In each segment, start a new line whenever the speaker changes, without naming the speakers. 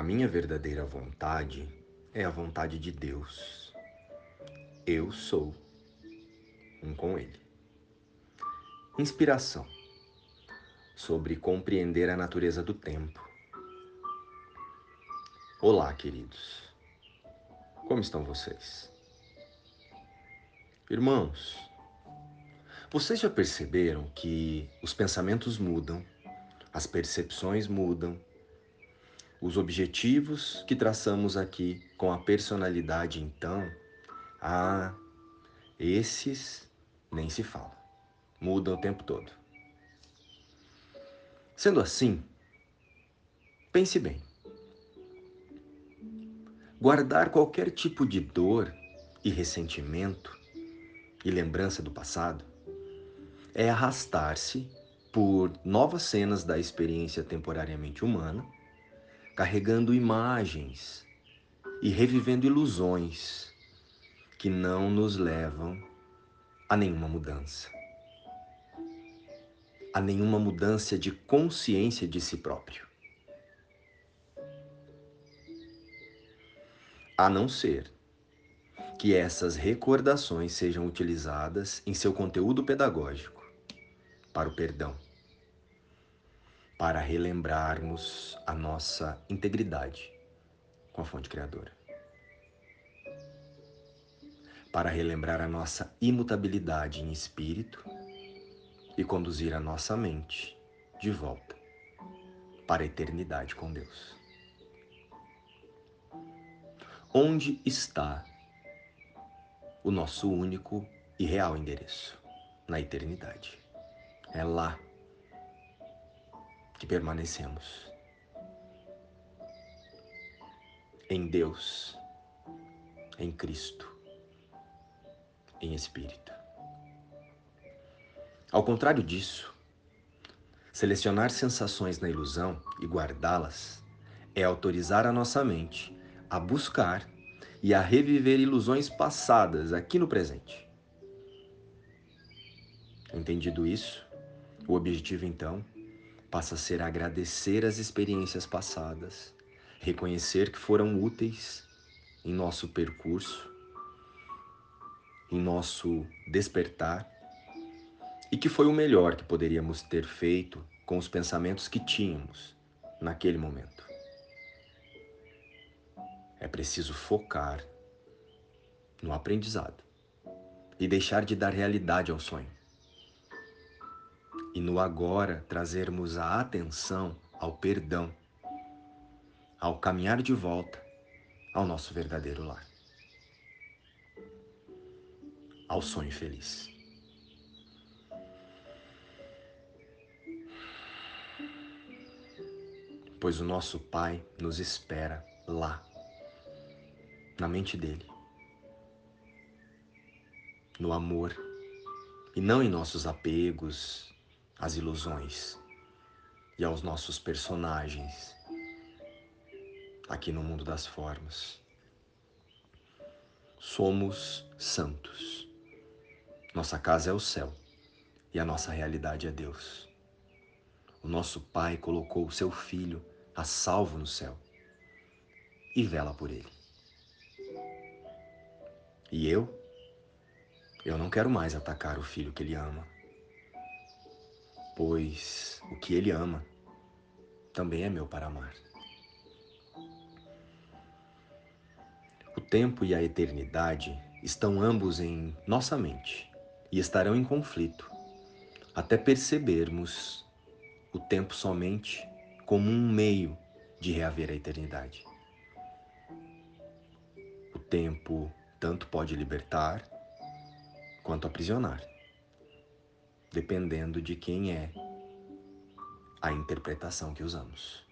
A minha verdadeira vontade é a vontade de Deus. Eu sou um com Ele. Inspiração sobre compreender a natureza do tempo. Olá, queridos. Como estão vocês? Irmãos, vocês já perceberam que os pensamentos mudam, as percepções mudam, os objetivos que traçamos aqui com a personalidade, então, ah, esses nem se fala. Mudam o tempo todo. Sendo assim, pense bem. Guardar qualquer tipo de dor e ressentimento e lembrança do passado é arrastar-se por novas cenas da experiência temporariamente humana carregando imagens e revivendo ilusões que não nos levam a nenhuma mudança. A nenhuma mudança de consciência de si próprio. A não ser que essas recordações sejam utilizadas em seu conteúdo pedagógico para o perdão para relembrarmos a nossa integridade com a fonte criadora. Para relembrar a nossa imutabilidade em espírito e conduzir a nossa mente de volta para a eternidade com Deus. Onde está o nosso único e real endereço? Na eternidade. É lá que permanecemos. Em Deus, em Cristo, em Espírito. Ao contrário disso, selecionar sensações na ilusão e guardá-las é autorizar a nossa mente a buscar e a reviver ilusões passadas aqui no presente. Entendido isso, o objetivo então passa a ser agradecer as experiências passadas, reconhecer que foram úteis em nosso percurso, em nosso despertar e que foi o melhor que poderíamos ter feito com os pensamentos que tínhamos naquele momento. É preciso focar no aprendizado e deixar de dar realidade ao sonho e no agora trazermos a atenção ao perdão, ao caminhar de volta ao nosso verdadeiro lar, ao sonho feliz. Pois o nosso Pai nos espera lá, na mente dele, no amor e não em nossos apegos, às ilusões e aos nossos personagens aqui no mundo das formas. Somos santos. Nossa casa é o céu e a nossa realidade é Deus. O nosso Pai colocou o seu Filho a salvo no céu e vela por ele. E eu? Eu não quero mais atacar o filho que ele ama pois o que ele ama também é meu para amar. O tempo e a eternidade estão ambos em nossa mente e estarão em conflito até percebermos o tempo somente como um meio de reaver a eternidade. O tempo tanto pode libertar quanto aprisionar dependendo de quem é a interpretação que usamos.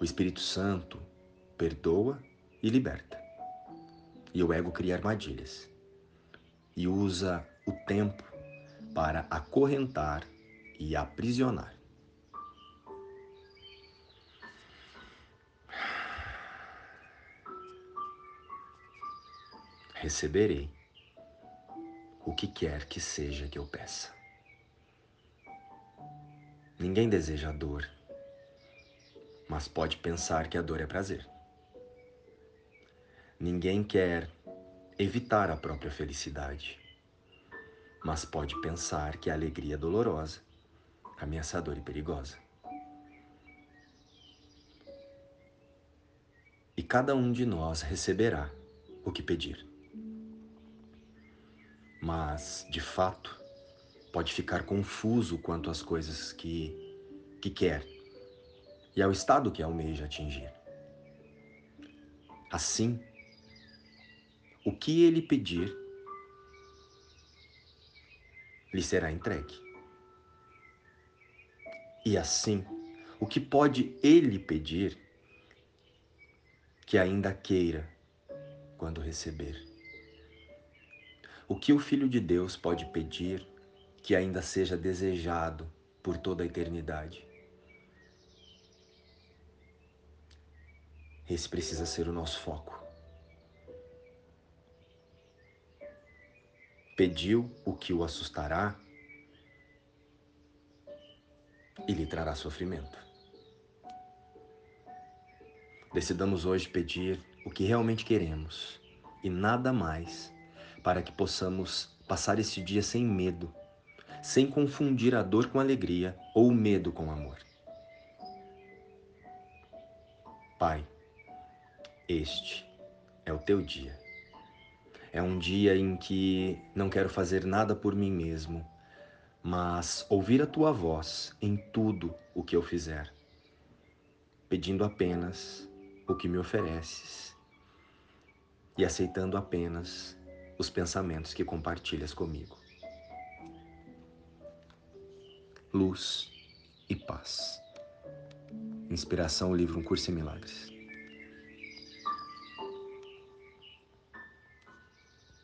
O Espírito Santo perdoa e liberta. E o ego cria armadilhas e usa o tempo para acorrentar e aprisionar. Receberei o que quer que seja que eu peça. Ninguém deseja dor, mas pode pensar que a dor é prazer. Ninguém quer evitar a própria felicidade, mas pode pensar que a alegria é dolorosa, ameaçadora e perigosa. E cada um de nós receberá o que pedir. Mas, de fato, pode ficar confuso quanto às coisas que, que quer e ao estado que almeja atingir. Assim, o que ele pedir lhe será entregue. E assim, o que pode ele pedir que ainda queira quando receber? O que o Filho de Deus pode pedir que ainda seja desejado por toda a eternidade? Esse precisa ser o nosso foco. Pediu o que o assustará e lhe trará sofrimento. Decidamos hoje pedir o que realmente queremos e nada mais para que possamos passar esse dia sem medo, sem confundir a dor com alegria ou o medo com amor. Pai, este é o teu dia. É um dia em que não quero fazer nada por mim mesmo, mas ouvir a tua voz em tudo o que eu fizer, pedindo apenas o que me ofereces e aceitando apenas os pensamentos que compartilhas comigo. Luz e paz. Inspiração, livro Um Curso em Milagres.